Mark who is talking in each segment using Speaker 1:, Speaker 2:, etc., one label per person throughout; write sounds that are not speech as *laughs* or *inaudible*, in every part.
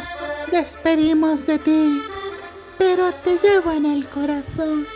Speaker 1: nos despedimos de ti, pero te llevo en el corazón.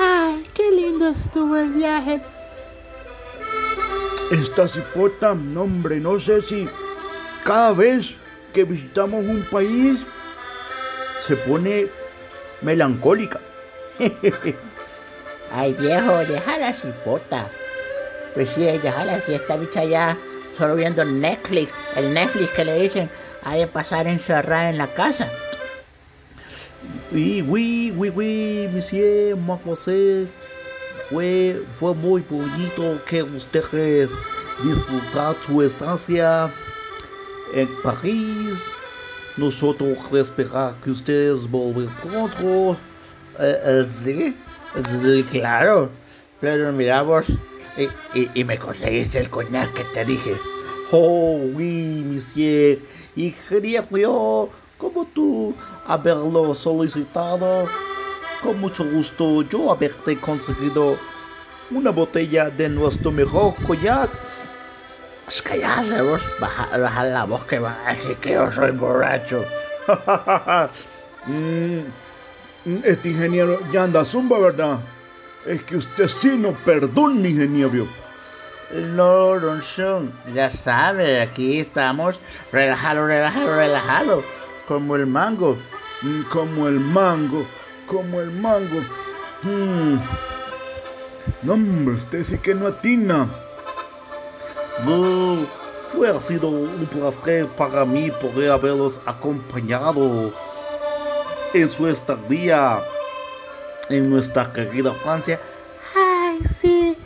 Speaker 1: Ay, qué lindo estuvo el viaje.
Speaker 2: Esta cipota, no hombre, no sé si cada vez que visitamos un país se pone melancólica. *laughs*
Speaker 3: Ay, viejo, deja la cipota. Pues sí, déjala así, esta bicha ya solo viendo Netflix, el Netflix que le dicen, hay de pasar encerrada en la casa.
Speaker 2: Oui, oui, oui, oui, monsieur, José. Fue, fue muy bonito que ustedes disfrutaron su estancia en París. Nosotros esperamos que ustedes vuelvan pronto.
Speaker 3: Eh, eh, sí, sí, claro. Pero mira vos, y, y, y me conseguiste el coñac que te dije.
Speaker 2: Oh, oui, monsieur. Y yo, como tú, haberlo solicitado. Con mucho gusto yo haberte conseguido una botella de nuestro mejor coñac.
Speaker 3: Es callarse vos, baja, baja la voz que va a decir que yo soy borracho.
Speaker 2: Mm, este ingeniero ya anda zumba, ¿verdad? Es que usted sí no perdona, ingeniero.
Speaker 3: Sean, ya sabe, aquí estamos, relajado, relajado, relajado, como el mango.
Speaker 2: Mm, Como el mango, como el mango. Mm. No, hombre, usted sí que no atina. No, fue ha sido un placer para mí poder haberlos acompañado en su estadía en nuestra querida Francia.
Speaker 1: Ay, sí,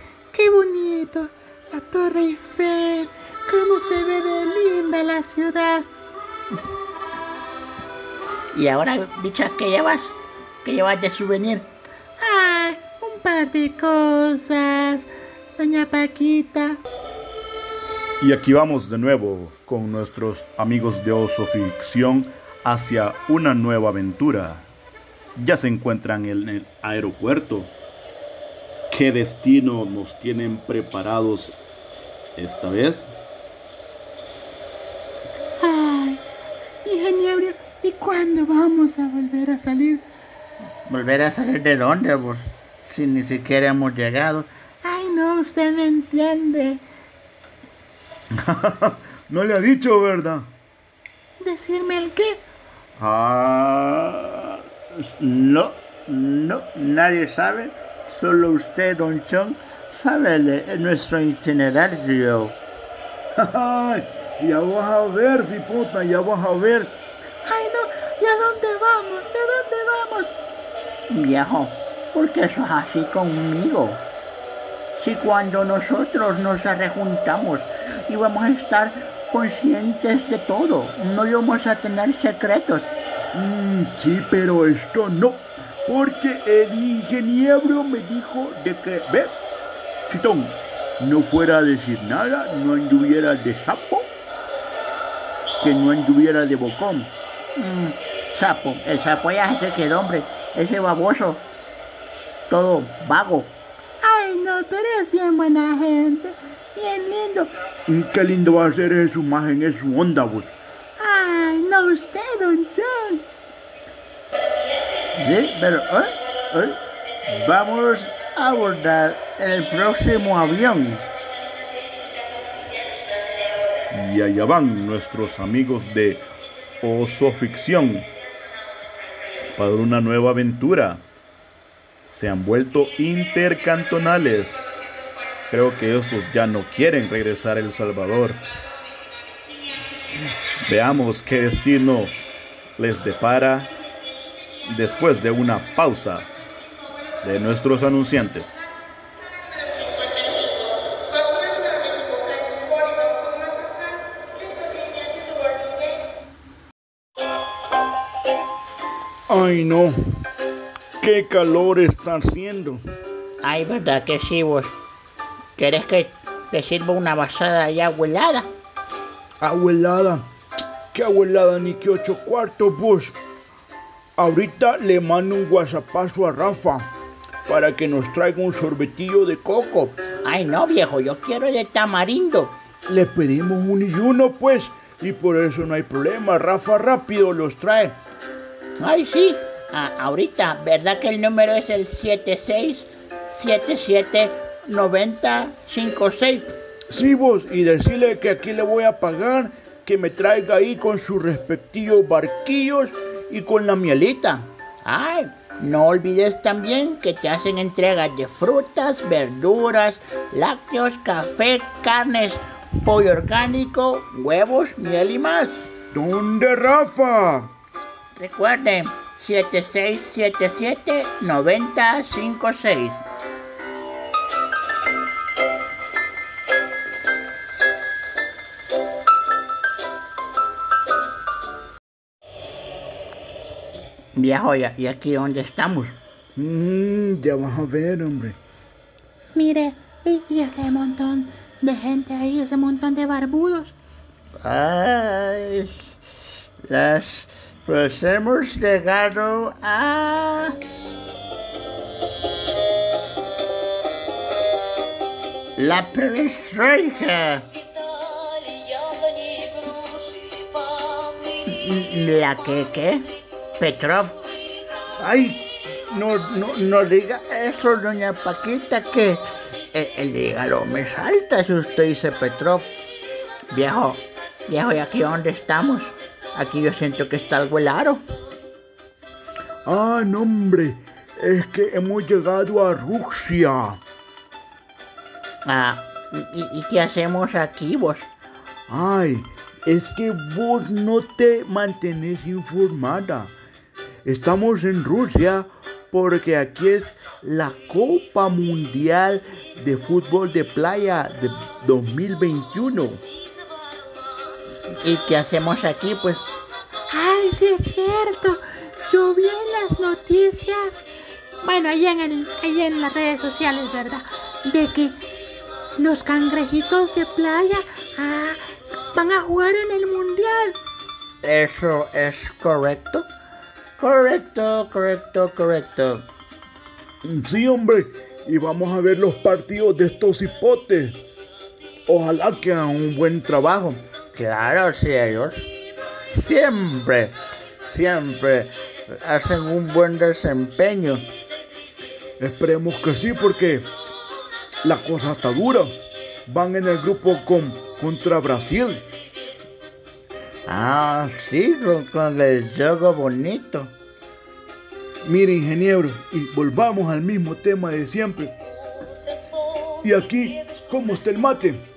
Speaker 1: la ciudad.
Speaker 3: Y ahora, bicha, ¿qué llevas? ¿Qué llevas de souvenir?
Speaker 1: Ay, un par de cosas, doña Paquita.
Speaker 2: Y aquí vamos de nuevo con nuestros amigos de Oso Ficción hacia una nueva aventura. Ya se encuentran en el aeropuerto. ¿Qué destino nos tienen preparados esta vez?
Speaker 1: Ay, ingeniero, ¿y cuándo vamos a volver a salir?
Speaker 3: ¿Volver a salir de dónde, vos? Si ni siquiera hemos llegado.
Speaker 1: Ay, no, usted me entiende. *laughs*
Speaker 2: no le ha dicho, ¿verdad?
Speaker 1: ¿Decirme el qué?
Speaker 3: Ah, no, no, nadie sabe. Solo usted, don John, sabe el- nuestro itinerario. *laughs*
Speaker 2: ya vas a ver, cipota, ya vas a ver.
Speaker 1: Ay, no, ¿y a dónde vamos? ¿Y a dónde vamos?
Speaker 3: Viejo, ¿por qué sos así conmigo? Si cuando nosotros nos rejuntamos íbamos a estar conscientes de todo, no íbamos a tener secretos.
Speaker 2: Mm, sí, pero esto no. Porque el ingeniero me dijo de que, ve, chitón, no fuera a decir nada, no anduviera de sapo, que no anduviera de bocón.
Speaker 3: Mm, sapo, el sapo ya se quedó, hombre, ese baboso, todo vago.
Speaker 1: Ay, no, pero es bien buena gente, bien lindo.
Speaker 2: Mm, Qué lindo va a ser es su imagen, es su onda, vos.
Speaker 1: Ay, no, usted, don John.
Speaker 3: Sí, pero ¿eh? ¿eh? vamos a abordar el próximo avión.
Speaker 2: Y allá van nuestros amigos de Oso Ficción para una nueva aventura. Se han vuelto intercantonales. Creo que estos ya no quieren regresar a El Salvador. Veamos qué destino les depara después de una pausa de nuestros anunciantes. Ay no, qué calor está haciendo.
Speaker 3: Ay, ¿verdad que sí, vos? ¿Querés que te sirva una vasada de agua helada?
Speaker 2: Abuelada, qué abuelada ni que ocho cuartos vos. Ahorita le mando un guasapazo a Rafa para que nos traiga un sorbetillo de coco.
Speaker 3: Ay, no, viejo, yo quiero de tamarindo.
Speaker 2: Le pedimos un y uno, pues. y por eso no hay problema. Rafa rápido los trae.
Speaker 3: Ay, sí, ah, ahorita, ¿verdad que el número es el 76779056?
Speaker 2: Sí, vos, y decirle que aquí le voy a pagar, que me traiga ahí con sus respectivos barquillos y con la mielita.
Speaker 3: Ay, no olvides también que te hacen entregas de frutas, verduras, lácteos, café, carnes, pollo orgánico, huevos, miel y más.
Speaker 2: ¿Dónde, Rafa?
Speaker 3: Recuerden, 7677-9056. Viejo, ¿y y aquí dónde estamos?
Speaker 2: Mm, ya vamos a ver, hombre.
Speaker 4: Mire, y y ese montón de gente ahí, ese montón de barbudos.
Speaker 3: Ay, las, pues hemos llegado a... La perestroika. ¿La que qué? Petrov. Ay, no, no, no diga eso, doña Paquita, que el, el hígado me salta si usted dice Petrov. Viejo, viejo, ¿y aquí dónde estamos? Aquí yo siento que está algo helado.
Speaker 2: Ah, no, hombre, es que hemos llegado a Rusia.
Speaker 3: Ah, ¿y, y- y qué hacemos aquí vos?
Speaker 2: Ay, es que vos no te mantenés informada. Estamos en Rusia porque aquí es la Copa Mundial de Fútbol de Playa de 2021.
Speaker 3: ¿Y qué hacemos aquí? Pues
Speaker 4: Ay, sí es cierto. Yo vi en las noticias, bueno, ahí en, el, ahí en las redes sociales, ¿verdad? De que los cangrejitos de playa ah, van a jugar en el mundial.
Speaker 3: eso es correcto. Correcto, correcto, correcto.
Speaker 2: Sí, hombre, y vamos a ver los partidos de estos hipotes. Ojalá que hagan un buen trabajo.
Speaker 3: Claro, sí, ellos siempre, siempre hacen un buen desempeño.
Speaker 2: Esperemos que sí, porque la cosa está dura. Van en el grupo con, contra Brasil.
Speaker 3: Ah, sí, con, con el juego bonito.
Speaker 2: Mire, ingeniero, y volvamos al mismo tema de siempre. Y aquí, ¿cómo está el mate?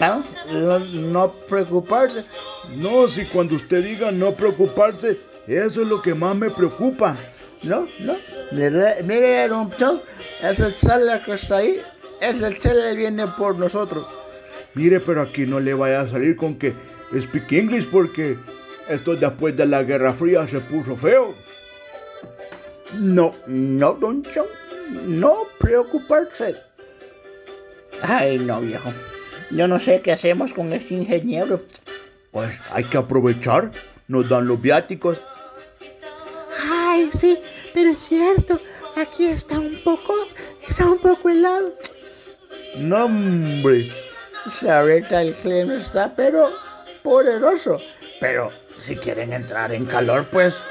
Speaker 3: ¿No? No, no preocuparse.
Speaker 2: No, si cuando usted diga no preocuparse, eso es lo que más me preocupa.
Speaker 3: No, no. Mire, mire, erupción. Ese chale que está ahí, ese chale viene por nosotros.
Speaker 2: Mire, pero aquí no le vaya a salir con que speak English porque esto después de la Guerra Fría se puso feo.
Speaker 3: No, no, don John. No preocuparse. Ay, no, viejo. Yo no sé qué hacemos con este ingeniero.
Speaker 2: Pues hay que aprovechar, nos dan los viáticos.
Speaker 4: Ay, sí, pero es cierto. Aquí está un poco, está un poco helado.
Speaker 2: No, hombre.
Speaker 3: Ahorita el clima está, pero poderoso. Pero si quieren entrar en calor, pues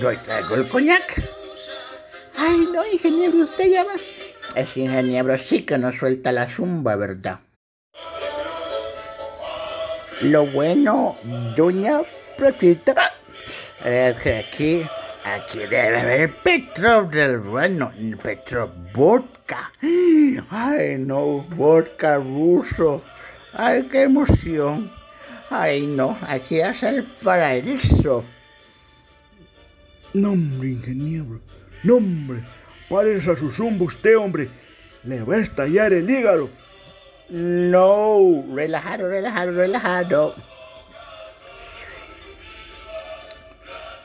Speaker 3: yo traigo el coñac.
Speaker 4: Ay, no, ingeniero, usted ya va.
Speaker 3: Ese ingeniero sí que nos suelta la zumba, ¿verdad? Lo bueno, doña Paquita, es que aquí, aquí debe haber Petro del bueno, Petro vodka. Ay, no, vodka ruso. Ay, qué emoción. Ay, no, aquí es el paraíso.
Speaker 2: No, hombre, ingeniero. No, hombre. Párese a su zumba usted, hombre. Le va a estallar el hígado.
Speaker 3: No, relajado, relajado, relajado.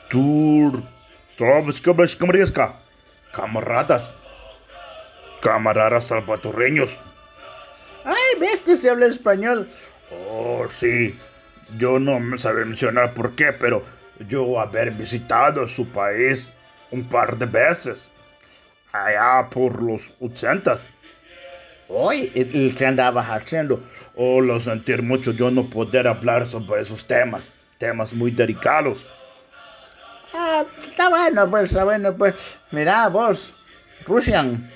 Speaker 5: Tur, Camaradas, camaradas, camaradas salvadoreños.
Speaker 3: Ay, ves que se habla español.
Speaker 5: Oh, sí, yo no me sabe mencionar por qué, pero yo haber visitado su país un par de veces, allá por los ochentas.
Speaker 3: Hoy, ¿y qué andabas haciendo?
Speaker 2: Oh, lo sentir mucho yo no poder hablar sobre esos temas, temas muy delicados.
Speaker 3: Ah, está bueno, pues, está bueno, pues. Mira, vos, Russian.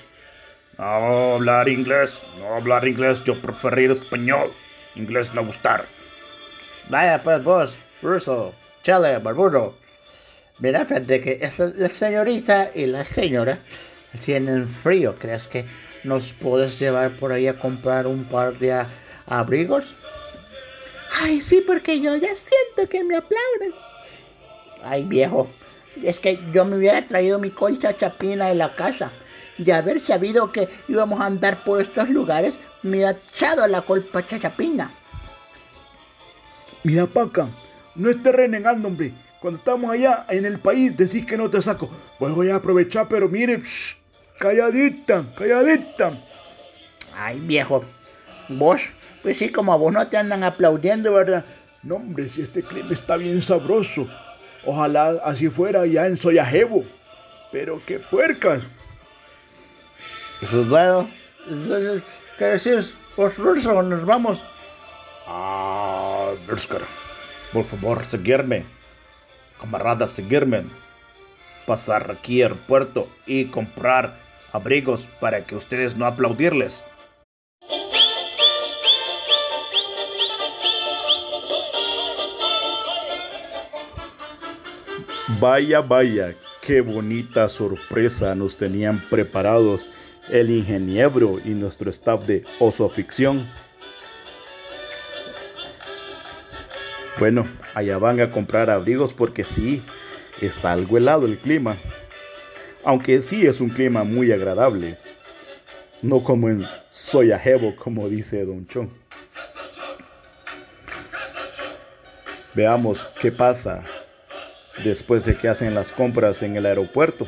Speaker 2: No hablar inglés, no hablar inglés, yo preferir español. Inglés no gustar.
Speaker 3: Vaya, pues vos, ruso, chale, barbudo. Mira, fíjate que esa, la señorita y la señora tienen frío. ¿Crees que nos puedes llevar por ahí a comprar un par de a- abrigos?
Speaker 1: Ay, sí, porque yo ya siento que me aplauden.
Speaker 3: Ay, viejo, es que yo me hubiera traído mi colcha chapina de la casa. De haber sabido que íbamos a andar por estos lugares, me hubiera echado la colcha chapina.
Speaker 6: Mira, Paca, no estés renegando, hombre. Cuando estamos allá en el país, decís que no te saco. Pues voy a aprovechar, pero mire, shh, calladita, calladita.
Speaker 3: Ay, viejo, vos, pues sí, como a vos no te andan aplaudiendo, ¿verdad?
Speaker 6: No, hombre, si este clima está bien sabroso. Ojalá así fuera allá en Soyajevo. Pero qué puercas.
Speaker 3: Pues bueno, entonces, ¿qué decís? Vos, ruso, nos vamos.
Speaker 2: Ah, Bersker, por favor, seguirme. Camaradas, seguirme. Pasar aquí al puerto y comprar abrigos para que ustedes no aplaudirles. Vaya, vaya, qué bonita sorpresa nos tenían preparados el ingeniero y nuestro staff de Oso Ficción. Bueno, allá van a comprar abrigos porque sí, está algo helado el clima. Aunque sí es un clima muy agradable. No como en Soyajevo, como dice Don Chon. Veamos qué pasa después de que hacen las compras en el aeropuerto.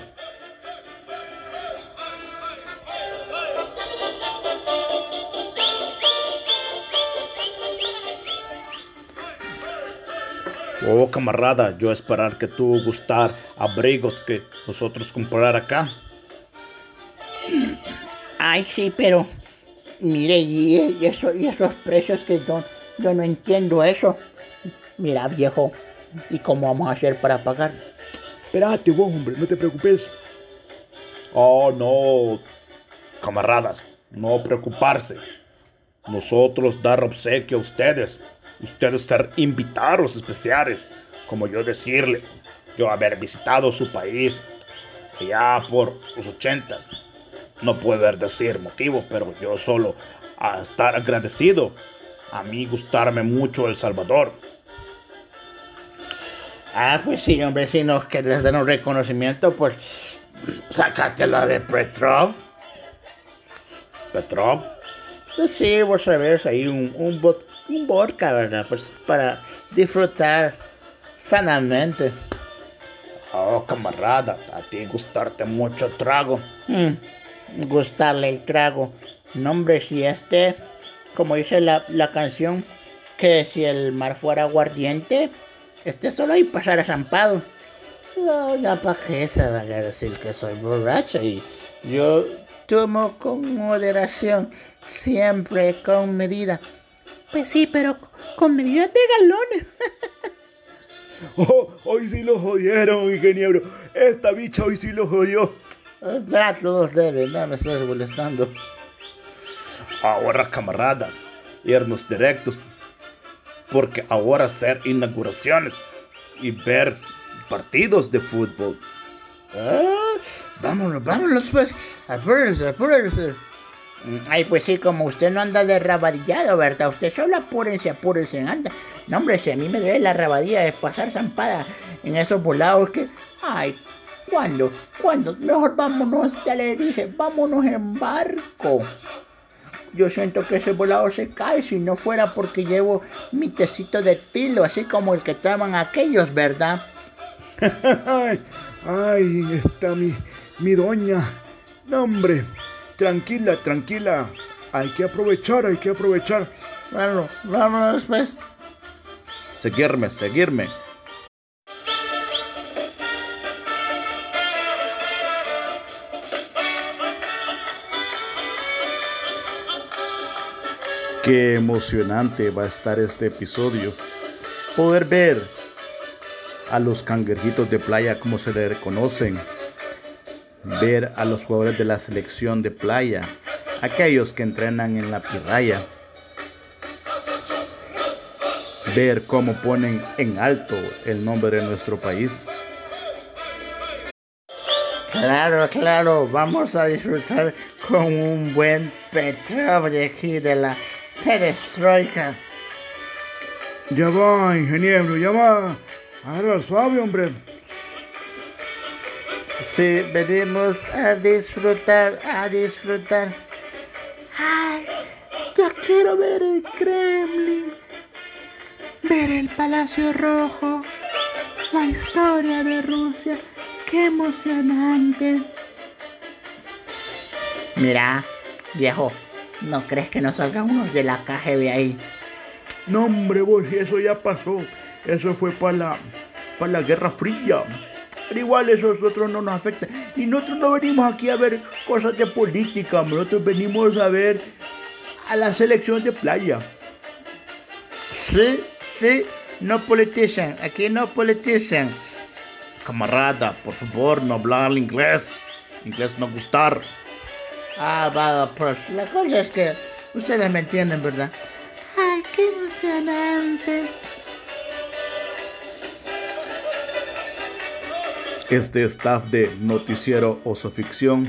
Speaker 2: Oh, camarada, yo esperar que tú gustar abrigos que nosotros comprar acá.
Speaker 3: Ay, sí, pero mire, y, y eso, y esos precios que yo, yo no entiendo eso. Mira, viejo, ¿y cómo vamos a hacer para pagar?
Speaker 6: Espérate vos, hombre, no te preocupes.
Speaker 2: Oh, no, camaradas, no preocuparse. Nosotros dar obsequio a ustedes. Ustedes ser invitados especiales, como yo decirle. Yo haber visitado su país allá por los ochentas. No puedo decir motivo, pero yo solo a estar agradecido. A mí gustarme mucho El Salvador.
Speaker 3: Ah, pues sí, hombre, si nos querés dar un reconocimiento, pues sácatela de Petrov.
Speaker 2: Petrov,
Speaker 3: Pues sí, vos sabés, ahí un, un, bot- un vodka, ¿verdad? Pues para disfrutar sanamente.
Speaker 2: oh camarada, a ti gustarte mucho trago.
Speaker 3: Mm, gustarle el trago. No, hombre, si este, como dice la, la canción, que si el mar fuera aguardiente, este solo hay pasar a zampado. No, ya para qué se van a decir que soy borracho y yo tomo con moderación, siempre con medida.
Speaker 1: Pues sí, pero con medidas de galones. *laughs*
Speaker 6: Oh, hoy sí lo jodieron, ingeniero. Esta bicha hoy sí lo jodió.
Speaker 3: Trato no debe, no me estás molestando.
Speaker 2: Ahora, camaradas, irnos directos. Porque ahora hacer inauguraciones y ver partidos de fútbol.
Speaker 3: Ah, vámonos, vámonos pues. Apúrense, apúrense. Mm, Ay, pues sí, como usted no anda de rabadillado, ¿verdad? Usted solo apúrense, apúrense, anda. No, hombre, si a mí me duele la rabadilla de pasar zampada en esos volados que... Ay, ¿cuándo? ¿Cuándo? Mejor vámonos, ya le dije, vámonos en barco. Yo siento que ese volado se cae si no fuera porque llevo mi tecito de tilo, así como el que toman aquellos, ¿verdad? *laughs*
Speaker 6: Ay, está mi, mi doña. No, hombre, tranquila, tranquila. Hay que aprovechar, hay que aprovechar.
Speaker 3: Bueno, vámonos pues.
Speaker 2: Seguirme, seguirme. Qué emocionante va a estar este episodio. Poder ver a los cangrejitos de playa como se le reconocen. Ver a los jugadores de la selección de playa. Aquellos que entrenan en la piraya. Ver cómo ponen en alto el nombre de nuestro país.
Speaker 3: Claro, claro, vamos a disfrutar con un buen petróleo aquí de la perestroika.
Speaker 6: Ya va, ingeniero, ya va. Ahora suave, hombre.
Speaker 3: Sí, venimos a disfrutar, a disfrutar.
Speaker 1: Ay, ya quiero ver el Kremlin, ver el Palacio Rojo, la historia de Rusia. ¡Qué emocionante!
Speaker 3: Mira, viejo, ¿no crees que nos salgan unos de la KGB ahí?
Speaker 6: No, hombre, vos, eso ya pasó. Eso fue para la, para la Guerra Fría. Pero igual eso a nosotros no nos afecta. Y nosotros no venimos aquí a ver cosas de política. Nosotros venimos a ver a la selección de playa.
Speaker 3: Sí, sí, no politician. Aquí no politician.
Speaker 2: Camarada, por favor, no hablar inglés. Inglés no gustar.
Speaker 3: Ah, va, pues la cosa es que ustedes me entienden, ¿verdad?
Speaker 1: ¡Ay, qué emocionante!
Speaker 2: Este staff de Noticiero Oso Ficción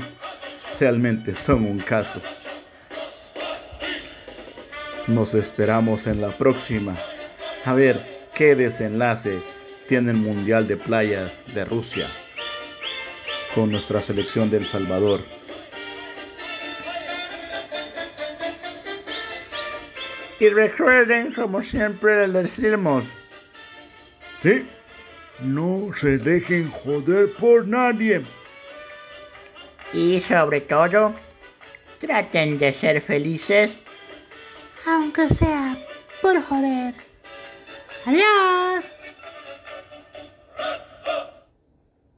Speaker 2: realmente son un caso. Nos esperamos en la próxima. A ver qué desenlace tiene el Mundial de Playa de Rusia con nuestra selección de El Salvador.
Speaker 3: Y recuerden, como siempre les decimos,
Speaker 6: ¿Sí? No se dejen joder por nadie.
Speaker 3: y sobre todo, traten de ser felices.
Speaker 1: Aunque sea por joder. ¡Adiós!